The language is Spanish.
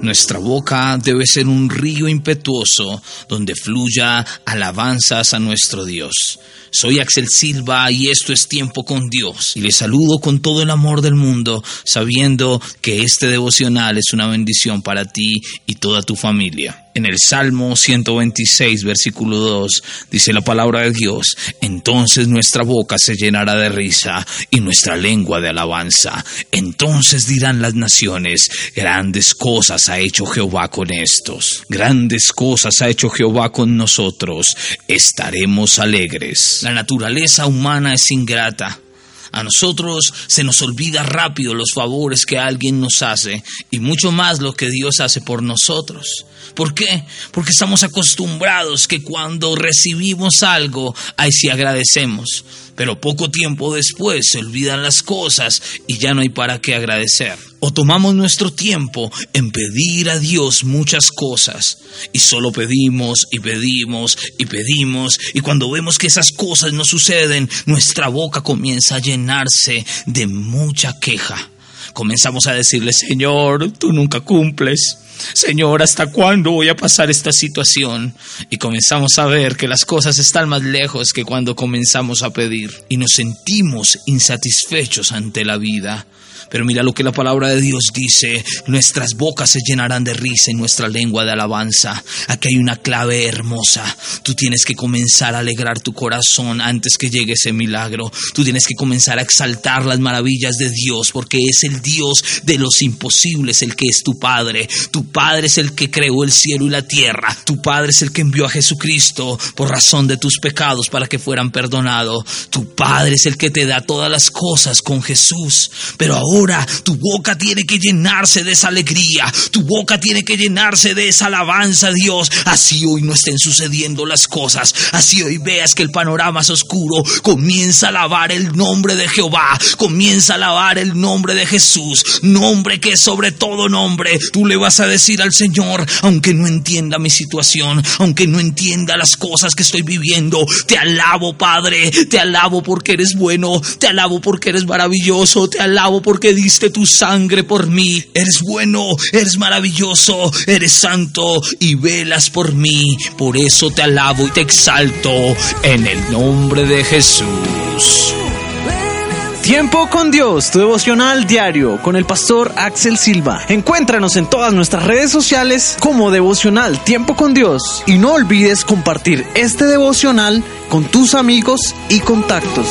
Nuestra boca debe ser un río impetuoso donde fluya alabanzas a nuestro Dios. Soy Axel Silva y esto es Tiempo con Dios. Y les saludo con todo el amor del mundo, sabiendo que este devocional es una bendición para ti y toda tu familia. En el Salmo 126, versículo 2, dice la palabra de Dios, entonces nuestra boca se llenará de risa y nuestra lengua de alabanza. Entonces dirán las naciones, grandes cosas ha hecho Jehová con estos, grandes cosas ha hecho Jehová con nosotros, estaremos alegres. La naturaleza humana es ingrata. A nosotros se nos olvida rápido los favores que alguien nos hace y mucho más lo que Dios hace por nosotros. ¿Por qué? Porque estamos acostumbrados que cuando recibimos algo, ahí sí agradecemos. Pero poco tiempo después se olvidan las cosas y ya no hay para qué agradecer. O tomamos nuestro tiempo en pedir a Dios muchas cosas y solo pedimos y pedimos y pedimos y cuando vemos que esas cosas no suceden, nuestra boca comienza a llenarse de mucha queja. Comenzamos a decirle, Señor, tú nunca cumples. Señor, ¿hasta cuándo voy a pasar esta situación? Y comenzamos a ver que las cosas están más lejos que cuando comenzamos a pedir y nos sentimos insatisfechos ante la vida. Pero mira lo que la palabra de Dios dice, nuestras bocas se llenarán de risa y nuestra lengua de alabanza. Aquí hay una clave hermosa. Tú tienes que comenzar a alegrar tu corazón antes que llegue ese milagro. Tú tienes que comenzar a exaltar las maravillas de Dios porque es el Dios de los imposibles el que es tu Padre. Tu Padre es el que creó el cielo y la tierra. Tu Padre es el que envió a Jesucristo por razón de tus pecados para que fueran perdonados. Tu Padre es el que te da todas las cosas con Jesús. Pero ahora ahora tu boca tiene que llenarse de esa alegría, tu boca tiene que llenarse de esa alabanza, Dios. Así hoy no estén sucediendo las cosas, así hoy veas que el panorama es oscuro, comienza a alabar el nombre de Jehová, comienza a alabar el nombre de Jesús, nombre que es sobre todo nombre. Tú le vas a decir al Señor, aunque no entienda mi situación, aunque no entienda las cosas que estoy viviendo, te alabo, Padre, te alabo porque eres bueno, te alabo porque eres maravilloso, te alabo porque diste tu sangre por mí. Eres bueno, eres maravilloso, eres santo y velas por mí. Por eso te alabo y te exalto en el nombre de Jesús. Tiempo con Dios, tu devocional diario con el pastor Axel Silva. Encuéntranos en todas nuestras redes sociales como devocional Tiempo con Dios y no olvides compartir este devocional con tus amigos y contactos.